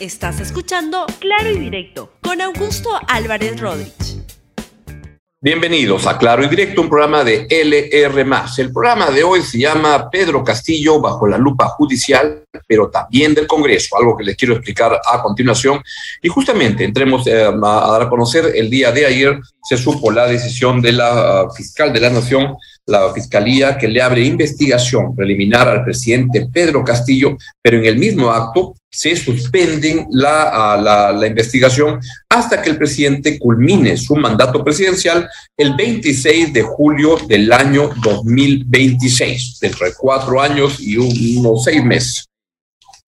Estás escuchando Claro y Directo con Augusto Álvarez Rodríguez. Bienvenidos a Claro y Directo, un programa de LR. El programa de hoy se llama Pedro Castillo bajo la lupa judicial, pero también del Congreso, algo que les quiero explicar a continuación. Y justamente entremos eh, a dar a conocer el día de ayer se supo la decisión de la uh, fiscal de la Nación la Fiscalía que le abre investigación preliminar al presidente Pedro Castillo, pero en el mismo acto se suspenden la, la, la, investigación hasta que el presidente culmine su mandato presidencial el 26 de julio del año 2026, dentro de cuatro años y unos seis meses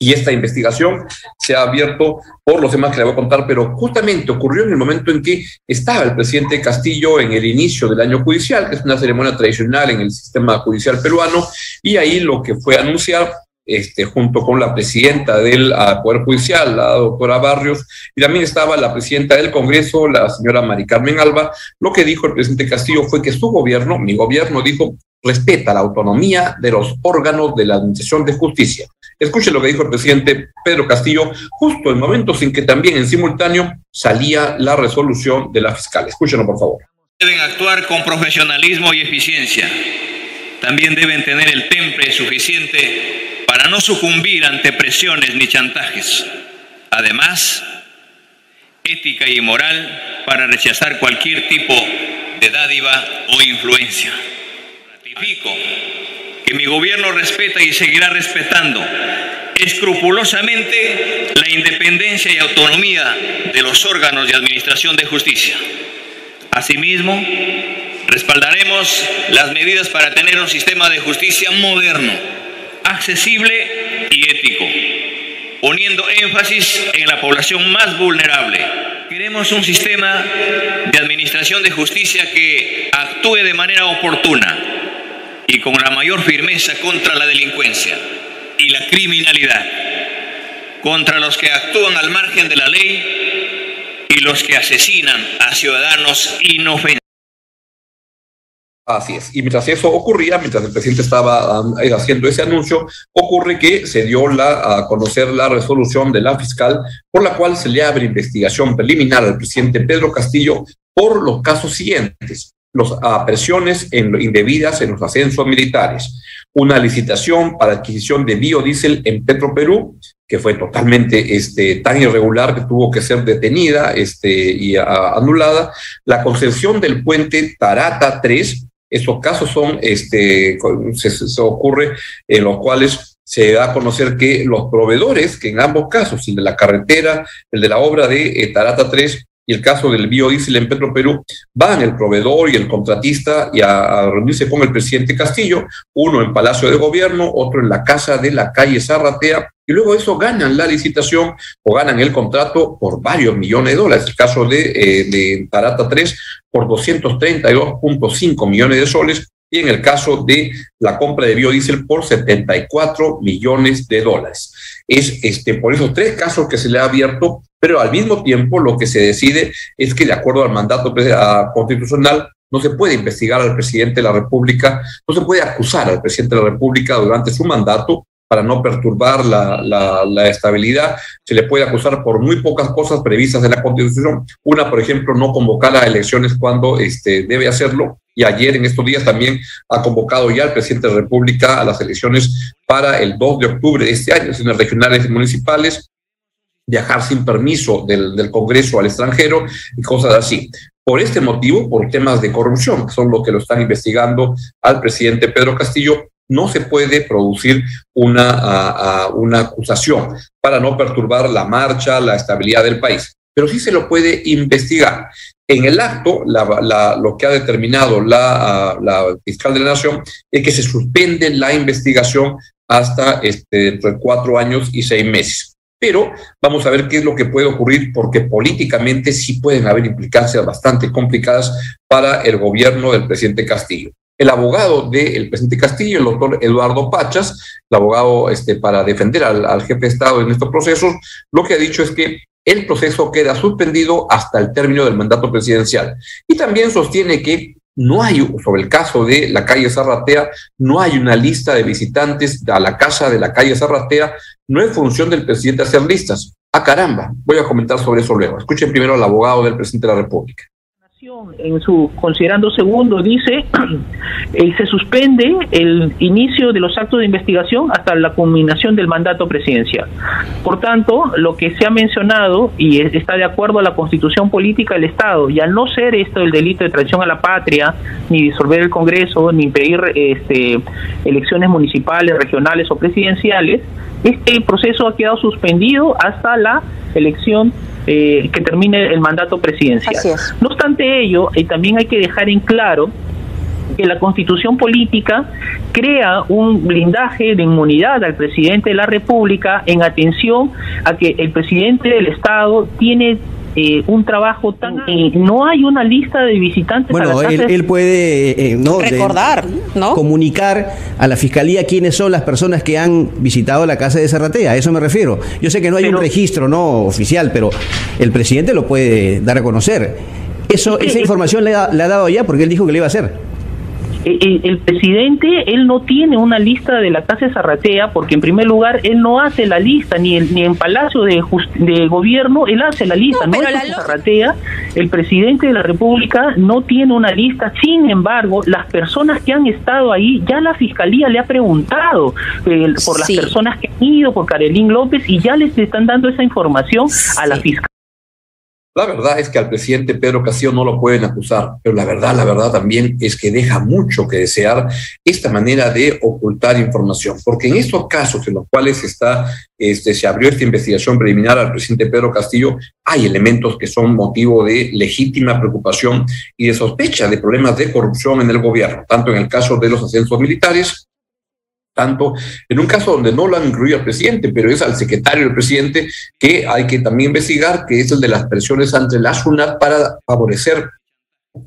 y esta investigación se ha abierto por los demás que le voy a contar, pero justamente ocurrió en el momento en que estaba el presidente Castillo en el inicio del año judicial, que es una ceremonia tradicional en el sistema judicial peruano, y ahí lo que fue anunciar este, junto con la presidenta del uh, Poder Judicial, la doctora Barrios, y también estaba la presidenta del Congreso, la señora Mari Carmen Alba. Lo que dijo el presidente Castillo fue que su gobierno, mi gobierno, dijo, respeta la autonomía de los órganos de la Administración de Justicia. Escuche lo que dijo el presidente Pedro Castillo, justo en momentos en que también en simultáneo salía la resolución de la fiscal. Escúchenlo, por favor. Deben actuar con profesionalismo y eficiencia. También deben tener el temple suficiente para no sucumbir ante presiones ni chantajes. Además, ética y moral para rechazar cualquier tipo de dádiva o influencia. Ratifico que mi gobierno respeta y seguirá respetando escrupulosamente la independencia y autonomía de los órganos de administración de justicia. Asimismo, respaldaremos las medidas para tener un sistema de justicia moderno, accesible y ético, poniendo énfasis en la población más vulnerable. Queremos un sistema de administración de justicia que actúe de manera oportuna, y con la mayor firmeza contra la delincuencia y la criminalidad, contra los que actúan al margen de la ley y los que asesinan a ciudadanos inofensivos. Así es. Y mientras eso ocurría, mientras el presidente estaba um, haciendo ese anuncio, ocurre que se dio la, a conocer la resolución de la fiscal por la cual se le abre investigación preliminar al presidente Pedro Castillo por los casos siguientes las presiones en, indebidas en los ascensos militares, una licitación para adquisición de biodiesel en Petroperú, que fue totalmente este, tan irregular que tuvo que ser detenida este, y anulada, la concesión del puente Tarata 3, esos casos son, este, se, ocurre en los cuales se da a conocer que los proveedores, que en ambos casos, el de la carretera, el de la obra de eh, Tarata 3, el caso del biodiesel en Petroperú, van el proveedor y el contratista y a, reunirse con el presidente Castillo, uno en Palacio de Gobierno, otro en la casa de la calle Zarratea, y luego eso ganan la licitación o ganan el contrato por varios millones de dólares. El caso de, eh, de Tarata 3 por 232.5 millones de soles y en el caso de la compra de biodiesel por 74 millones de dólares. Es este, por esos tres casos que se le ha abierto pero al mismo tiempo lo que se decide es que de acuerdo al mandato constitucional no se puede investigar al presidente de la República, no se puede acusar al presidente de la República durante su mandato para no perturbar la, la, estabilidad. Se le puede acusar por muy pocas cosas previstas en la Constitución. Una, por ejemplo, no convocar a elecciones cuando este, debe hacerlo. Y ayer, en estos días, también ha convocado ya el presidente de la República a las elecciones para el 2 de octubre de este año, elecciones regionales y municipales viajar sin permiso del, Congreso al extranjero y cosas así. Por este motivo, por temas de corrupción, que son lo que lo están investigando al presidente Pedro Castillo, no se puede producir una, una acusación para no perturbar la marcha, la estabilidad del país. Pero sí se lo puede investigar. En el acto, la, lo que ha determinado la, fiscal de la Nación es que se suspende la investigación hasta este, entre cuatro años y seis meses. Pero vamos a ver qué es lo que puede ocurrir porque políticamente sí pueden haber implicancias bastante complicadas para el gobierno del presidente Castillo. El abogado del presidente Castillo, el doctor Eduardo Pachas, el abogado este, para defender al, al jefe de Estado en estos procesos, lo que ha dicho es que el proceso queda suspendido hasta el término del mandato presidencial. Y también sostiene que no hay, sobre el caso de la calle Zarratea, no hay una lista de visitantes a la casa de la calle Zarratea, no es función del presidente hacer listas. Ah, caramba, voy a comentar sobre eso luego. Escuchen primero al abogado del presidente de la República en su considerando segundo dice eh, se suspende el inicio de los actos de investigación hasta la culminación del mandato presidencial. Por tanto, lo que se ha mencionado y está de acuerdo a la Constitución política del Estado y al no ser esto el delito de traición a la patria, ni disolver el Congreso, ni impedir este, elecciones municipales, regionales o presidenciales, este proceso ha quedado suspendido hasta la elección eh, que termine el mandato presidencial. No obstante ello, y también hay que dejar en claro que la constitución política crea un blindaje de inmunidad al presidente de la República en atención a que el presidente del Estado tiene eh, un trabajo tan no hay una lista de visitantes bueno él, puede eh, eh, no recordar no comunicar a la fiscalía quiénes son las personas que han visitado la casa de Serratea a eso me refiero. Yo sé que no hay un registro no oficial pero el presidente lo puede dar a conocer. Eso esa información le ha, le ha dado ya porque él dijo que le iba a hacer el, presidente, él no tiene una lista de la Casa de Zarratea, porque en primer lugar, él no hace la lista, ni, ni en Palacio de, de Gobierno, él hace la lista, no, es la Zarratea, el presidente de la República no tiene una lista, sin embargo, las personas que han estado ahí, ya la Fiscalía le ha preguntado eh, por las personas que han ido, por Carolín López, y ya les están dando esa información a la Fiscalía. La verdad es que al presidente Pedro Castillo no lo pueden acusar, pero la verdad, la verdad también es que deja mucho que desear esta manera de ocultar información, porque en estos casos en los cuales está, este, se abrió esta investigación preliminar al presidente Pedro Castillo, hay elementos que son motivo de legítima preocupación y de sospecha de problemas de corrupción en el gobierno, tanto en el caso de los ascensos militares tanto en un caso donde no lo han incluido al presidente, pero es al secretario del presidente que hay que también investigar, que es el de las presiones ante la SUNAT para favorecer,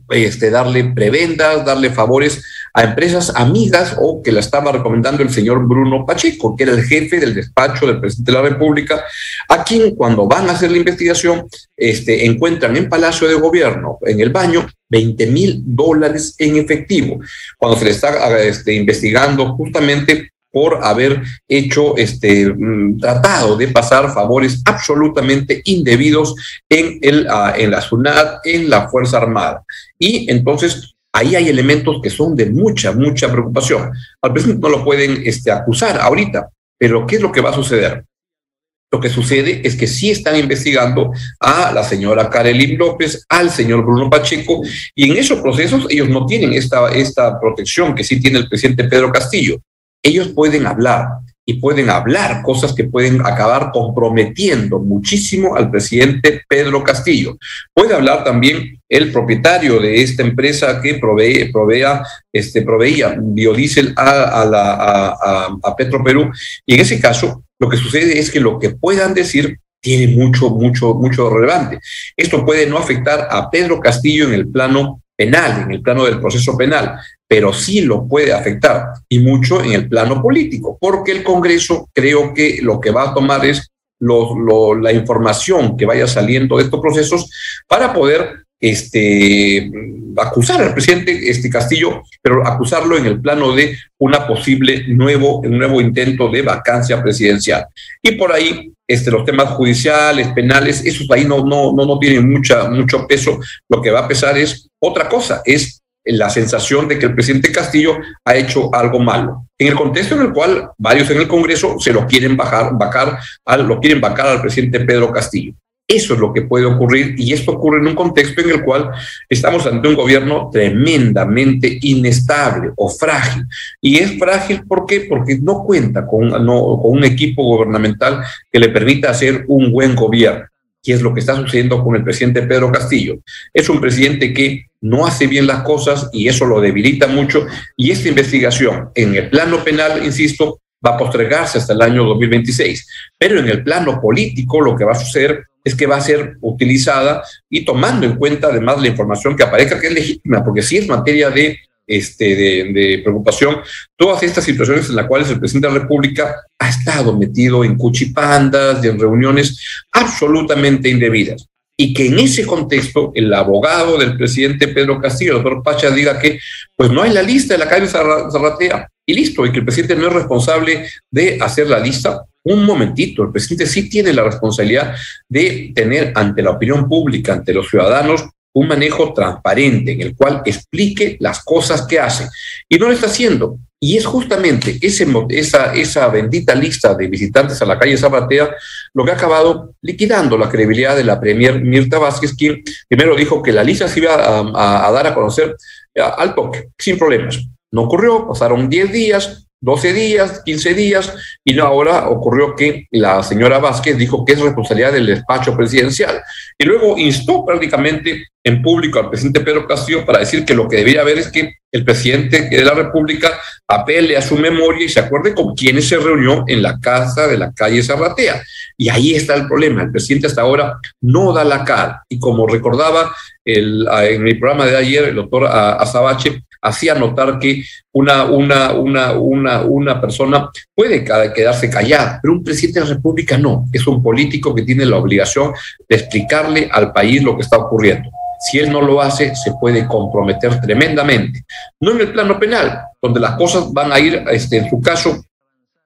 este, darle prebendas, darle favores a empresas amigas o que la estaba recomendando el señor Bruno Pacheco, que era el jefe del despacho del presidente de la República, a quien cuando van a hacer la investigación este, encuentran en Palacio de Gobierno, en el baño, 20 mil dólares en efectivo, cuando se le está este, investigando justamente por haber hecho este mm, tratado de pasar favores absolutamente indebidos en, el, ah, la en la Fuerza Armada. Y entonces ahí hay elementos que son de mucha, mucha preocupación. Al presidente no lo pueden este, acusar ahorita, pero ¿qué es lo que va a suceder? Lo que sucede es que sí están investigando a la señora Karelin López, al señor Bruno Pacheco, y en esos procesos ellos no tienen esta, esta protección que sí tiene el presidente Pedro Castillo. Ellos pueden hablar, y pueden hablar cosas que pueden acabar comprometiendo muchísimo al presidente Pedro Castillo. Puede hablar también el propietario de esta empresa que provee, provea, este, proveía biodiesel a, a, la. Y en ese caso, lo que sucede es que lo que puedan decir tiene mucho, mucho, mucho relevante. Esto puede no afectar a Pedro Castillo en el plano penal, en el plano del proceso penal, pero sí lo puede afectar y mucho en el plano político, porque el Congreso creo que lo que va a tomar es la información que vaya saliendo de estos procesos para poder este, acusar al presidente este Castillo, pero acusarlo en el plano de una posible nuevo, nuevo intento de vacancia presidencial. Y por ahí este, los temas judiciales, penales, esos ahí no, no, no, no tienen mucha, mucho peso. Lo que va a pesar es otra cosa, es la sensación de que el presidente Castillo ha hecho algo malo. En el contexto en el cual varios en el Congreso se lo quieren bajar, vacar, al, lo quieren vacar al presidente Pedro Castillo. Eso es lo que puede ocurrir y esto ocurre en un contexto en el cual estamos ante un gobierno tremendamente inestable o frágil. Y es frágil ¿por qué? porque no cuenta con, no, con un equipo gubernamental que le permita hacer un buen gobierno que es lo que está sucediendo con el presidente Pedro Castillo. Es un presidente que no hace bien las cosas y eso lo debilita mucho. Y esta investigación en el plano penal, insisto, va a postergarse hasta el año 2026. Pero en el plano político lo que va a suceder es que va a ser utilizada y tomando en cuenta además la información que aparezca que es legítima, porque si es materia de este, de, preocupación, todas estas situaciones en las cuales el presidente de la República ha estado metido en cuchipandas y en reuniones absolutamente indebidas. Y que en ese contexto el abogado del presidente Pedro Castillo, el doctor Pacha, diga que pues no hay la lista de la calle Zarratea. y listo, y que el presidente no es responsable de hacer la lista. Un momentito, el presidente sí tiene la responsabilidad de tener ante la opinión pública, ante los ciudadanos, un manejo transparente en el cual explique las cosas que hace. Y no lo está haciendo. Y es justamente ese, esa, esa bendita lista de visitantes a la calle Zapatea lo que ha acabado liquidando la credibilidad de la Premier Mirta Vázquez, quien primero dijo que la lista se iba a, a dar a conocer al toque, sin problemas. No ocurrió, pasaron 10 días, 12 días, 15 días, y ahora ocurrió que la señora Vázquez dijo que es responsabilidad del despacho presidencial. Y luego instó prácticamente en público al presidente Pedro Castillo para decir que lo que debería haber es que el presidente de la República apele a su memoria y se acuerde con quienes se reunió en la casa de la calle Zarratea. Y ahí está el problema. El presidente hasta ahora no da la cara. Y como recordaba el, en el programa de ayer el doctor Azabache, hacía notar que una, una, una, una, una persona puede quedarse callada, pero un presidente de la República no, es un político que tiene la obligación de explicarle al país lo que está ocurriendo. Si él no lo hace, se puede comprometer tremendamente. No en el plano penal, donde las cosas van a ir, este, en su caso,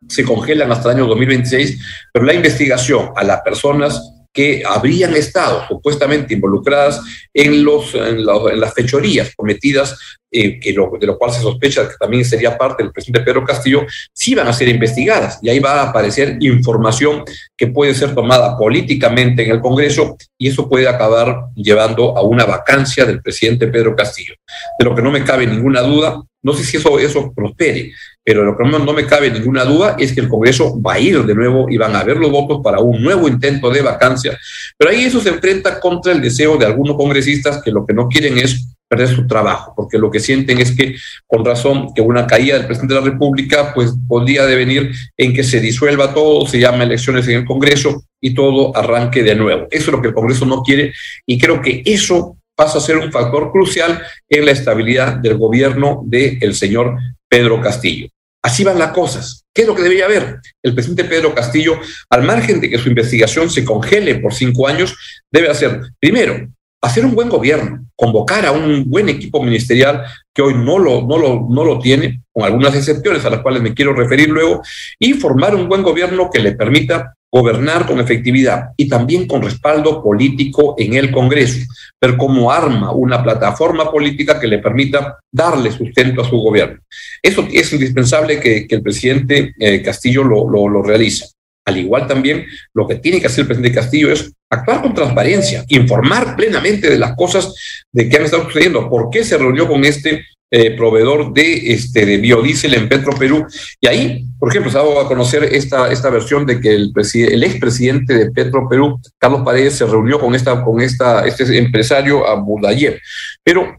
se congelan hasta el año 2026, pero la investigación a las personas que habrían estado supuestamente involucradas en, los, en, las fechorías cometidas, eh, que lo, de lo cual se sospecha que también sería parte del presidente Pedro Castillo, sí van a ser investigadas y ahí va a aparecer información que puede ser tomada políticamente en el Congreso y eso puede acabar llevando a una vacancia del presidente Pedro Castillo. De lo que no me cabe ninguna duda, no sé si eso, eso prospere, pero lo que no, me cabe ninguna duda es que el Congreso va a ir de nuevo y van a haber los votos para un nuevo intento de vacancia. Pero ahí eso se enfrenta contra el deseo de algunos congresistas que lo que no quieren es perder su trabajo, porque lo que sienten es que, con razón, que una caída del presidente de la República, pues podría devenir en que se disuelva todo, se llama elecciones en el Congreso y todo arranque de nuevo. Eso es lo que el Congreso no quiere y creo que eso pasa a ser un factor crucial en la estabilidad del gobierno del señor Pedro Castillo. Así van las cosas. ¿Qué es lo que debería haber? El presidente Pedro Castillo, al margen de que su investigación se congele por cinco años, debe hacer, primero, hacer un buen gobierno, convocar a un buen equipo ministerial que hoy no lo, no lo, no lo tiene, con algunas excepciones a las cuales me quiero referir luego, y formar un buen gobierno que le permita gobernar con efectividad y también con respaldo político en el Congreso, pero como arma una plataforma política que le permita darle sustento a su gobierno. Eso es indispensable que, el presidente eh, Castillo lo, lo, lo realice. Al igual también lo que tiene que hacer el presidente Castillo es actuar con transparencia, informar plenamente de las cosas de que han estado sucediendo, por qué se reunió con este eh, proveedor de, este, de biodiesel en Petro Perú. Y ahí, por ejemplo, se ha dado a conocer esta, esta versión de que el, el expresidente de Petro Perú, Carlos Paredes, se reunió con, esta, con esta, este empresario Abudayer. Pero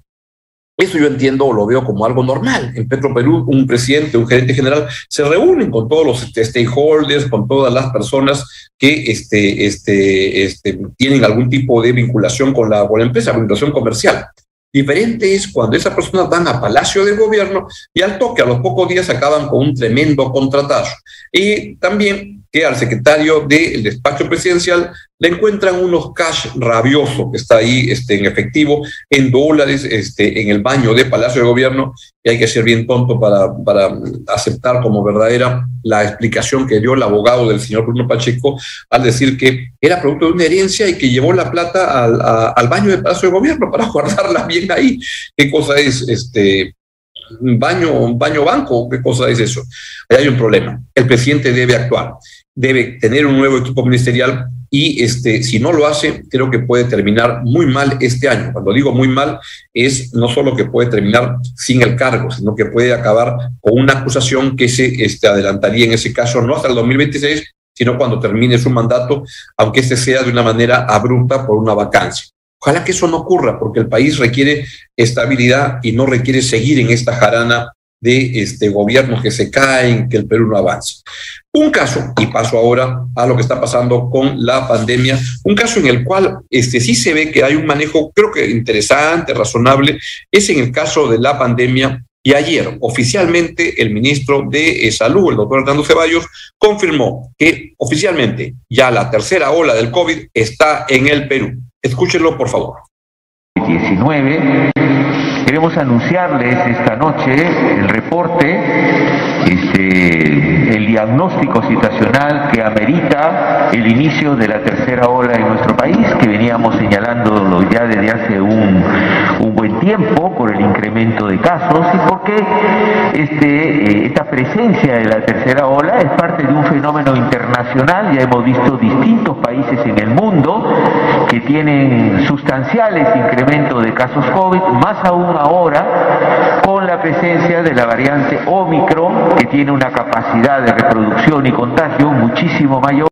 eso yo entiendo o lo veo como algo normal. En Petro Perú, un presidente, un gerente general, se reúnen con todos los este, stakeholders, con todas las personas que este, este, este, tienen algún tipo de vinculación con la, con la empresa, vinculación comercial. Diferente es cuando esas personas van a Palacio de Gobierno y al toque, a los pocos días, acaban con un tremendo contratazo. Y también que al secretario del despacho presidencial le encuentran unos cash rabiosos que está ahí este, en efectivo, en dólares, este, en el baño de Palacio de Gobierno, y hay que ser bien tonto para, para aceptar como verdadera la explicación que dio el abogado del señor Bruno Pacheco al decir que era producto de una herencia y que llevó la plata al, al baño de Palacio de Gobierno para guardarla bien ahí. ¿Qué cosa es este? Baño, baño banco, ¿qué cosa es eso? Ahí hay un problema. El presidente debe actuar, debe tener un nuevo equipo ministerial y este, si no lo hace, creo que puede terminar muy mal este año. Cuando digo muy mal, es no solo que puede terminar sin el cargo, sino que puede acabar con una acusación que se este, adelantaría en ese caso no hasta el 2026, sino cuando termine su mandato, aunque este sea de una manera abrupta por una vacancia. Ojalá que eso no ocurra, porque el país requiere estabilidad y no requiere seguir en esta jarana de este gobierno que se caen, que el Perú no avanza. Un caso, y paso ahora a lo que está pasando con la pandemia, un caso en el cual este, sí se ve que hay un manejo, creo que interesante, razonable, es en el caso de la pandemia. Y ayer, oficialmente, el ministro de eh, Salud, el doctor Hernando Ceballos, confirmó que oficialmente ya la tercera ola del COVID está en el Perú. Escúchenlo, por favor. COVID-19. Queremos anunciarles esta noche el reporte, el diagnóstico situacional que amerita el inicio de la tercera ola en nuestro país, que veníamos señalando ya desde hace un, un buen tiempo por el incremento de casos y porque este, eh, esta presencia de la tercera ola es parte de un fenómeno internacional, ya hemos visto distintos países en el mundo que tienen sustanciales incrementos de casos COVID, más aún ahora con la presencia de la variante Omicron, que tiene una capacidad de reproducción y contagio muchísimo mayor.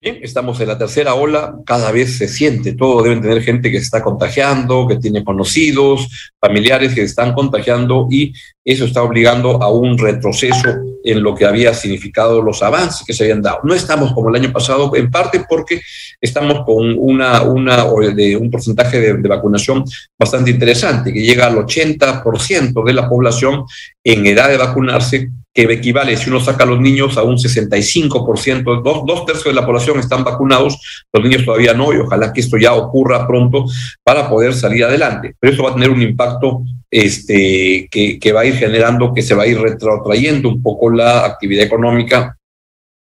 Bien, estamos en la tercera ola, cada vez se siente todo, deben tener gente que se está contagiando, que tiene conocidos, familiares que se están contagiando y eso está obligando a un retroceso en lo que había significado los avances que se habían dado. No estamos como el año pasado, en parte porque estamos con una, una, de, un porcentaje de, vacunación bastante interesante, que llega al 80% de la población en edad de vacunarse que equivale, si uno saca a los niños, a un 65%, dos, dos tercios de la población están vacunados, los niños todavía no, y ojalá que esto ya ocurra pronto para poder salir adelante. Pero eso va a tener un impacto este, que, va a ir generando, que se va a ir retrotrayendo un poco la actividad económica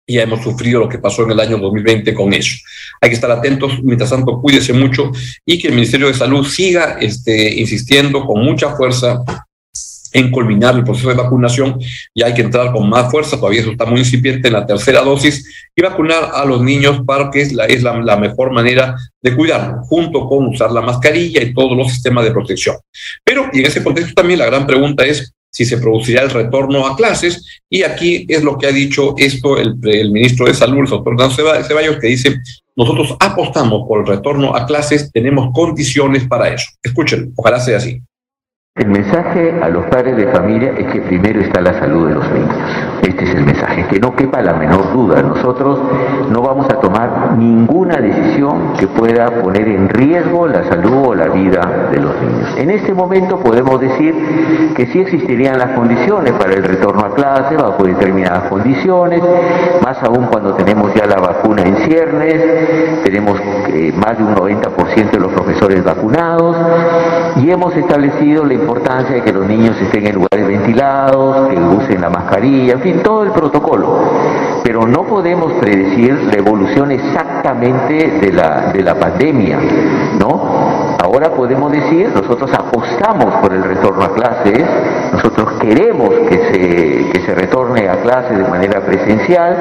ya hemos sufrido lo que pasó en el año 2020 con eso. Hay que estar atentos, mientras tanto, cuídese mucho y que el Ministerio de Salud siga este, insistiendo con mucha fuerza en culminar el proceso de vacunación y hay que entrar con más fuerza, todavía eso está muy incipiente en la tercera dosis y vacunar a los niños para que es la, mejor manera de cuidarlos, junto con usar la mascarilla y todos los sistemas de protección. Pero y en ese contexto también la gran pregunta es si se producirá el retorno a clases y aquí es lo que ha dicho esto el, el ministro de Salud, el doctor Dan Ceballos, que dice, nosotros apostamos por el retorno a clases, tenemos condiciones para eso. Escuchen, ojalá sea así. El mensaje a los padres de familia es que primero está la salud de los niños. Este es el mensaje, que no quepa la menor duda. Nosotros no vamos a tomar ninguna decisión que pueda poner en riesgo la salud o la vida de los niños. En este momento podemos decir que sí existirían las condiciones para el retorno a clase, bajo determinadas condiciones, más aún cuando tenemos ya la vacuna en ciernes, tenemos eh, más de un 90% de los profesores vacunados y hemos establecido la importancia de que los niños estén en lugares ventilados, que usen la mascarilla, en fin, todo el protocolo. Pero no podemos predecir la evolución exactamente de la, de la pandemia, ¿no? Ahora podemos decir, nosotros apostamos por el retorno a clases, nosotros queremos que se, que se retorne a clases de manera presencial,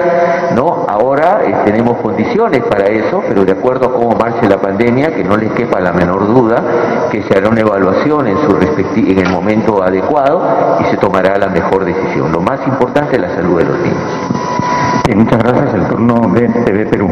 ¿no? Ahora eh, tenemos condiciones para eso, pero de acuerdo a cómo marche la pandemia, que no les quepa la menor duda, que se hará una evaluación en, su en el momento adecuado y se tomará la mejor decisión. Lo más importante es la salud de los niños. Muchas gracias. El turno de TV Perú.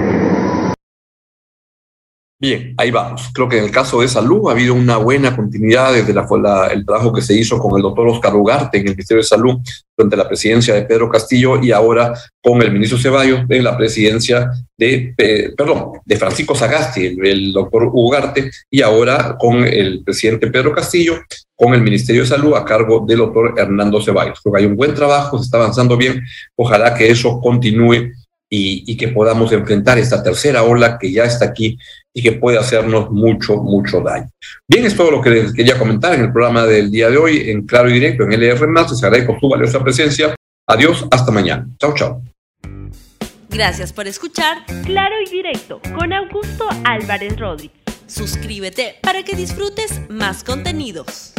Bien, ahí vamos. Creo que en el caso de salud ha habido una buena continuidad desde la, el trabajo que se hizo con el doctor Oscar Ugarte en el Ministerio de Salud durante la presidencia de Pedro Castillo y ahora con el ministro Ceballos en la presidencia de, eh, perdón, de Francisco Sagasti, el, doctor Ugarte, y ahora con el presidente Pedro Castillo, con el Ministerio de Salud a cargo del doctor Hernando Ceballos. Creo que hay un buen trabajo, se está avanzando bien. Ojalá que eso continúe y, que podamos enfrentar esta tercera ola que ya está aquí y que puede hacernos mucho, mucho daño. Bien, es todo lo que les quería comentar en el programa del día de hoy, en Claro y Directo, en LR+. Les agradezco su valiosa presencia. Adiós, hasta mañana. Chao, chao. Gracias por escuchar Claro y Directo con Augusto Álvarez Rodríguez. Suscríbete para que disfrutes más contenidos.